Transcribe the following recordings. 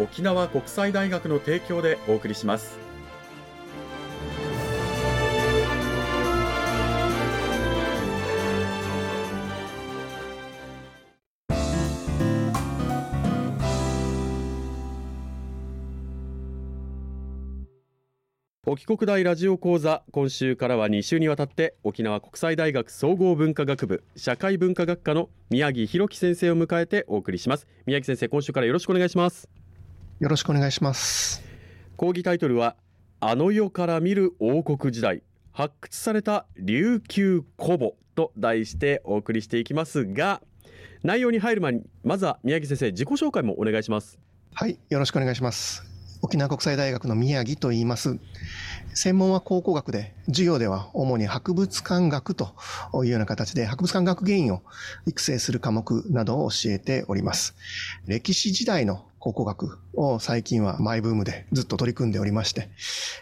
沖縄国際大学の提供でお送りします。沖国大ラジオ講座今週からは2週にわたって沖縄国際大学総合文化学部社会文化学科の宮城弘樹先生を迎えてお送りします。宮城先生今週からよろしくお願いします。よろしくお願いします。講義タイトルはあの世から見る王国時代。発掘された琉球古母と題してお送りしていきますが内容に入る前にまずは宮城先生自己紹介もお願いします。はいよろしくお願いします。沖縄国際大学の宮城と言います。専門は考古学で、授業では主に博物館学というような形で、博物館学芸員を育成する科目などを教えております。歴史時代の考古学を最近はマイブームでずっと取り組んでおりまして、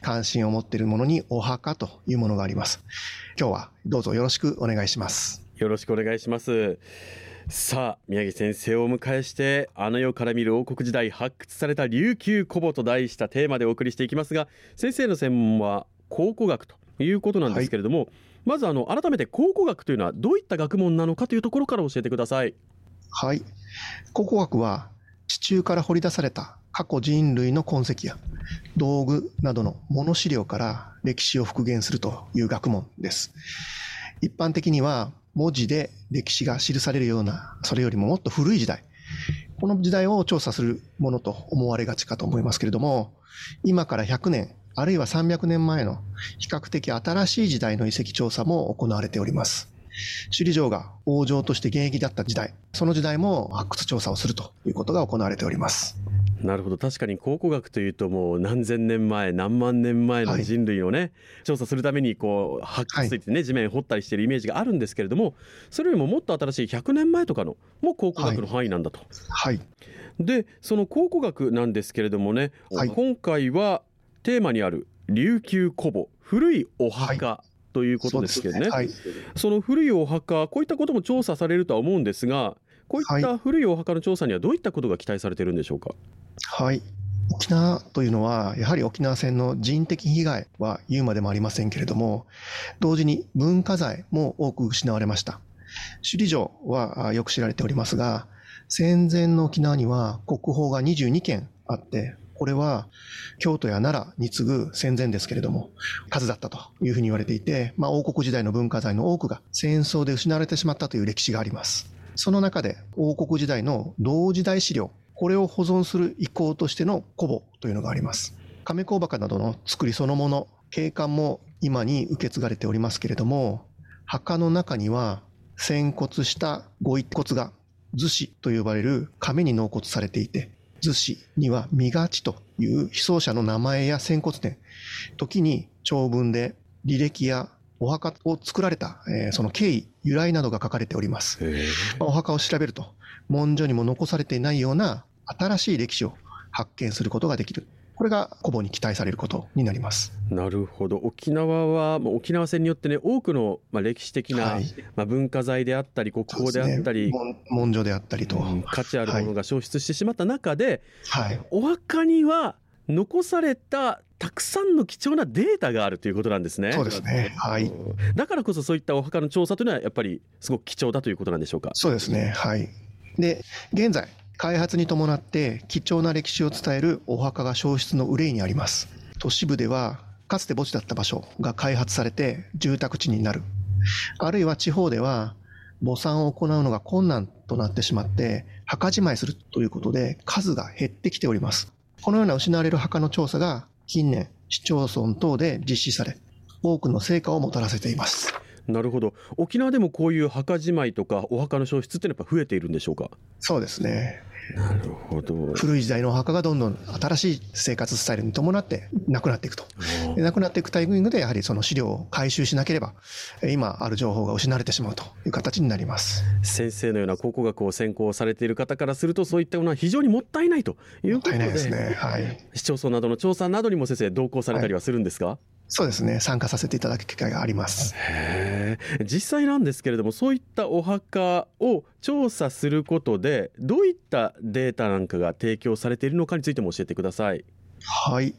関心を持っているものにお墓というものがあります。今日はどうぞよろしくお願いします。よろしくお願いします。さあ宮城先生をお迎えしてあの世から見る王国時代発掘された琉球古母と題したテーマでお送りしていきますが先生の専門は考古学ということなんですけれども、はい、まずあの改めて考古学というのはどういった学問なのかというところから教えてくださいはい考古学は地中から掘り出された過去人類の痕跡や道具などの物資料から歴史を復元するという学問です一般的には文字で歴史が記されるような、それよりももっと古い時代、この時代を調査するものと思われがちかと思いますけれども、今から100年、あるいは300年前の比較的新しい時代の遺跡調査も行われております。首里城が王城として現役だった時代、その時代も発掘調査をするということが行われております。なるほど。確かに考古学というともう何千年前何万年前の人類をね、はい、調査するためにこう発掘してね、はい、地面掘ったりしているイメージがあるんですけれどもそれよりももっと新しい100年前とかのも考古学の範囲なんだと。はい、でその考古学なんですけれどもね、今回はテーマにある琉球古母古いお墓、ということですけどね、その古いお墓こういったことも調査されるとは思うんですがこういった古いお墓の調査にはどういったことが期待されているんでしょうか？はい。沖縄というのは、やはり沖縄戦の人的被害は言うまでもありませんけれども、同時に文化財も多く失われました。首里城はよく知られておりますが、戦前の沖縄には国宝が22件あって、これは京都や奈良に次ぐ戦前ですけれども、数だったというふうに言われていて、まあ、王国時代の文化財の多くが戦争で失われてしまったという歴史があります。その中で王国時代の同時代資料、これを保存する意向としての古母というのがあります。亀甲墓などの作りそのもの、景観も今に受け継がれておりますけれども、墓の中には仙骨したご一骨が図紙と呼ばれる亀に納骨されていて、図紙には身勝ちという被葬者の名前や仙骨点、時に長文で履歴やお墓を作られた、えー、その経緯、由来などが書かれております。お墓を調べると、文書にも残されていないような新しい歴史を発見することができる。これが古母に期待されることになります。なるほど。沖縄は沖縄戦によってね多くのまあ歴史的な、はい、まあ文化財であったり国宝であったり、ね、文書であったりと、うん、価値あるものが消失してしまった中で、はい、お墓には残されたたくさんの貴重なデータがあるということなんですね。そうですね。はい。だからこそそういったお墓の調査というのはやっぱりすごく貴重だということなんでしょうか？そうですね。はい。で、現在開発に伴って貴重な歴史を伝えるお墓が消失の憂いにあります。都市部ではかつて墓地だった場所が開発されて住宅地になる。あるいは地方では墓参を行うのが困難となってしまって墓じまいするということで数が減ってきております。このような失われる墓の調査が近年市町村等で実施され多くの成果をもたらせています。なるほど沖縄でもこういう墓じまいとかお墓の消失っていうのはやっぱ増えているんでしょうか？そうですねなるほど。古い時代のお墓がどんどん新しい生活スタイルに伴ってなくなっていくと。なくなっていくタイミングでやはりその資料を回収しなければ今ある情報が失われてしまうという形になります。先生のような考古学を専攻されている方からするとそういったものは非常にもったいないということで。ですね、はい、市町村などの調査などにも先生同行されたりはするんですか、はいそうですね。参加させていただく機会があります。実際なんですけれどもそういったお墓を調査することでどういったデータなんかが提供されているのかについても教えてください。はい。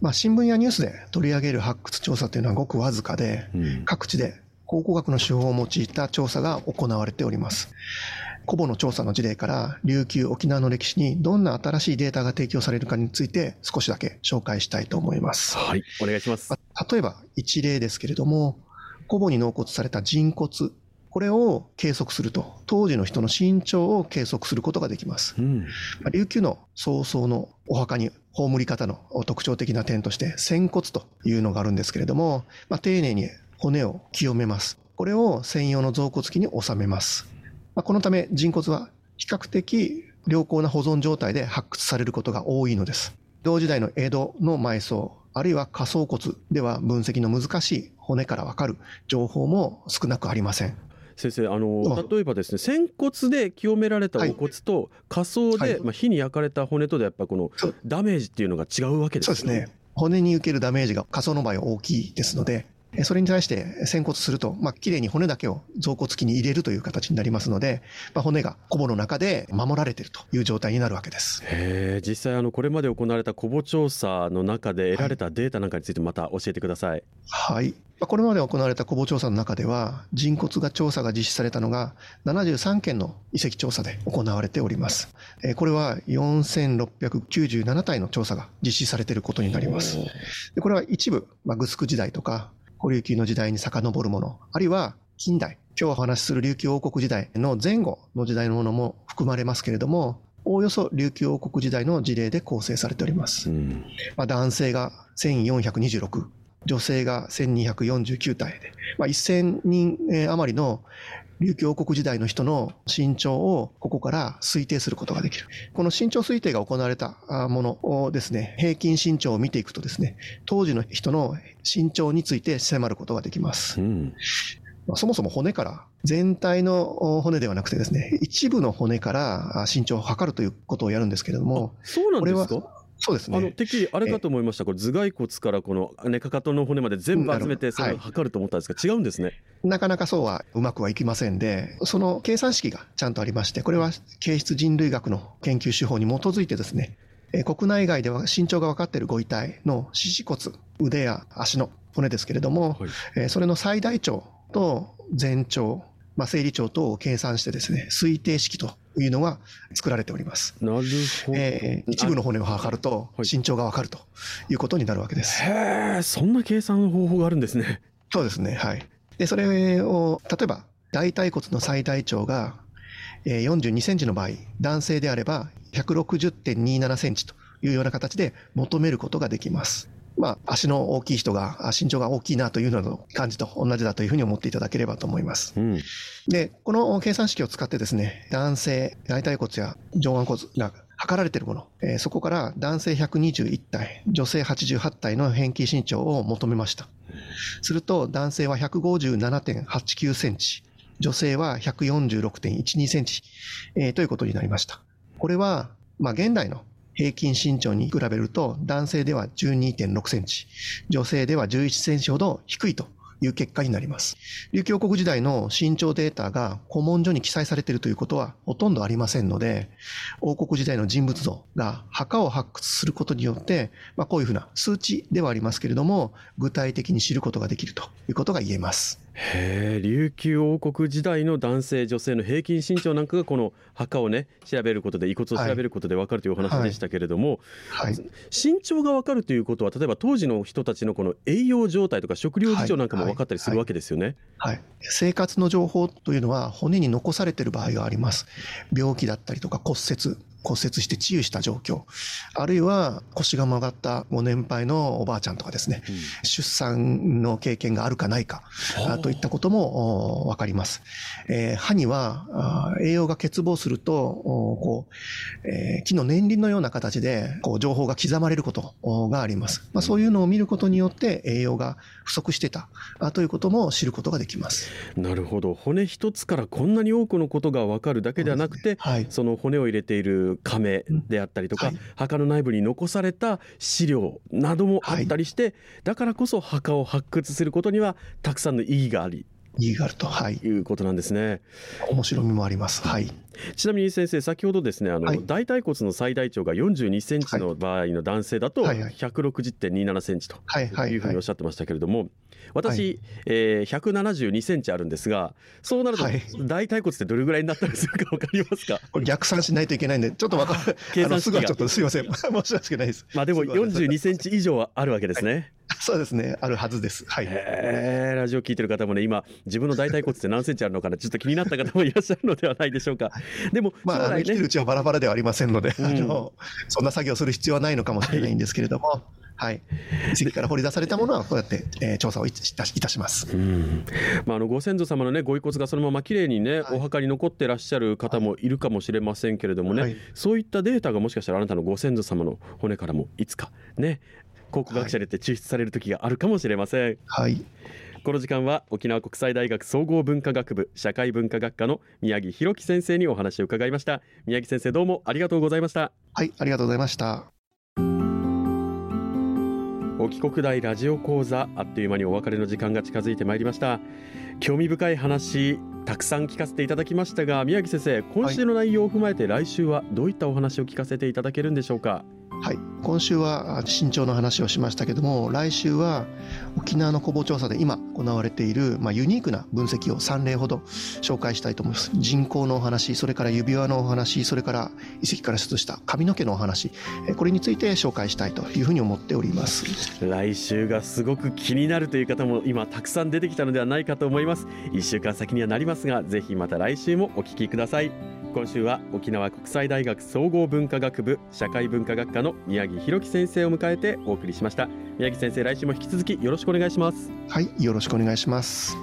まあ、新聞やニュースで取り上げる発掘調査というのはごくわずかで、うん、各地で考古学の手法を用いた調査が行われております。古母の調査の事例から琉球沖縄の歴史にどんな新しいデータが提供されるかについて少しだけ紹介したいと思います。はい、お願いします。例えば一例ですけれども、古母に納骨された人骨、これを計測すると、当時の人の身長を計測することができます。うん、琉球の早々のお墓に葬り方の特徴的な点として、仙骨というのがあるんですけれども、まあ、丁寧に骨を清めます。これを専用の臓骨器に収めます。まあ、このため人骨は比較的良好な保存状態で発掘されることが多いのです。同時代の江戸の埋葬、あるいは下層骨では分析の難しい骨からわかる情報も少なくありません。先生あの例えばですね仙骨で清められたお骨と下層で、まあ、火に焼かれた骨とでやっぱこのダメージっていうのが違うわけですね。そうですね骨に受けるダメージが下層の場合は大きいですのでそれに対して仙骨すると、まあ、綺麗に骨だけを臓骨器に入れるという形になりますので、まあ、骨が古母の中で守られているという状態になるわけです。へ実際あのこれまで行われた古母調査の中で得られたデータなんかについてまた教えてください。はい。これまで行われた古母調査の中では、人骨が調査が実施されたのが73件の遺跡調査で行われております。これは4697体の調査が実施されていることになります。これは一部、まあ、グスク時代とか古琉球の時代に遡るもの、あるいは近代、今日お話しする琉球王国時代の前後の時代のものも含まれますけれども、おおよそ琉球王国時代の事例で構成されております。うん、まあ、男性が1426、女性が1249体で、まあ、1000人余りの琉球王国時代の人の身長をここから推定することができる。この身長推定が行われたものをですね、平均身長を見ていくとですね、当時の人の身長について迫ることができます。うんそもそも骨から全体の骨ではなくてですね、一部の骨から身長を測るということをやるんですけれども、そうなんですか？そうですね。あの、てっきりあれかと思いました。これ頭蓋骨からこのね、かかとの骨まで全部集めて、それを測ると思ったんですが、はい、違うんですね。なかなかそうはうまくはいきませんで、その計算式がちゃんとありまして、これは形質人類学の研究手法に基づいてですね、国内外では身長が分かっているご遺体の四肢骨、腕や足の骨ですけれども、はい、それの最大長と全長、まあ、生理長等を計算してですね、推定式というのが作られております。なるほど。えー、一部の骨を測ると身長がわかるということになるわけです。へえ、そんな計算方法があるんですね。そうですね。はい。で、それを、例えば、大腿骨の最大長が42センチの場合、男性であれば160.27センチというような形で求めることができます。まあ、足の大きい人が身長が大きいなというのの感じと同じだというふうに思っていただければと思います。うん、で、この計算式を使ってですね、男性、大腿骨や上腕骨が測られているもの、えー、そこから男性121体、女性88体の平均身長を求めました。すると、男性は157.89センチ、女性は146.12センチ、えー、ということになりました。これは、まあ、現代の平均身長に比べると男性では12.6センチ、女性では11センチほど低いという結果になります。琉球王国時代の身長データが古文書に記載されているということはほとんどありませんので、王国時代の人物像が墓を発掘することによって、まあ、こういうふうな数値ではありますけれども、具体的に知ることができるということが言えます。へえ琉球王国時代の男性女性の平均身長なんかがこの墓をね調べることで遺骨を調べることで分かるというお話でしたけれども、はい、身長が分かるということは例えば当時の人たちのこの栄養状態とか食料事情なんかも分かったりするわけですよね。はい、はい、生活の情報というのは骨に残されている場合があります。病気だったりとか骨折骨折して治癒した状況、あるいは腰が曲がったご年配のおばあちゃんとかですね、うん、出産の経験があるかないか、といったこともわかります。えー、歯には栄養が欠乏すると、こう、えー、木の年輪のような形でこう情報が刻まれることがあります。まあ、そういうのを見ることによって栄養が不足してたということも知ることができます。なるほど。骨一つからこんなに多くのことがわかるだけではなくて、ねはい、その骨を入れている亀であったりとか、はい、墓の内部に残された資料などもあったりして、はい、だからこそ墓を発掘することにはたくさんの意義があり意義があると、はい、いうことなんですね。面白みもあります。はい。ちなみに先生、先ほどですね、あの、はい、大腿骨の最大長が42センチの場合の男性だと、160.27センチというふうにおっしゃってましたけれども、私、はい、えー、172センチあるんですが、そうなると、大腿骨ってどれぐらいになったりするか分かりますか？これ逆算しないといけないんで、ちょっと分かる。計算式が。ちょっとすいません。申し訳ないです。まあでも42センチ以上はあるわけですね。そうですね、あるはずです。はい。ラジオ聞いてる方もね、今、自分の大腿骨って何センチあるのかな、ちょっと気になった方もいらっしゃるのではないでしょうか。でも、まあ、ね、生きてるうちはバラバラではありませんので、うん、あの、そんな作業する必要はないのかもしれないんですけれども。はい。はい、遺跡から掘り出されたものはこうやって、えー、調査をいたします、うん。まあ、あのご先祖様の、ね、ご遺骨がそのままきれいにね、はい、お墓に残ってらっしゃる方もいるかもしれませんけれどもね、はい、そういったデータがもしかしたらあなたのご先祖様の骨からもいつかね考古学者でって抽出される時があるかもしれません。はいこの時間は沖縄国際大学総合文化学部社会文化学科の宮城博樹先生にお話を伺いました。宮城先生どうもありがとうございました。はいありがとうございました。沖国大ラジオ講座あっという間にお別れの時間が近づいてまいりました。興味深い話たくさん聞かせていただきましたが宮城先生今週の内容を踏まえて来週はどういったお話を聞かせていただけるんでしょうか？はい、今週は身長の話をしましたけども来週は沖縄の古墓調査で今行われている、まあ、ユニークな分析を3例ほど紹介したいと思います。人口のお話それから指輪のお話それから遺跡から出した髪の毛のお話これについて紹介したいというふうに思っております。来週がすごく気になるという方も今たくさん出てきたのではないかと思います。1週間先にはなりますがぜひまた来週もお聞きください。今週は沖縄国際大学総合文化学部社会文化学科の宮城博樹先生を迎えてお送りしました。宮城先生来週も引き続きよろしくお願いします。はいよろしくお願いします。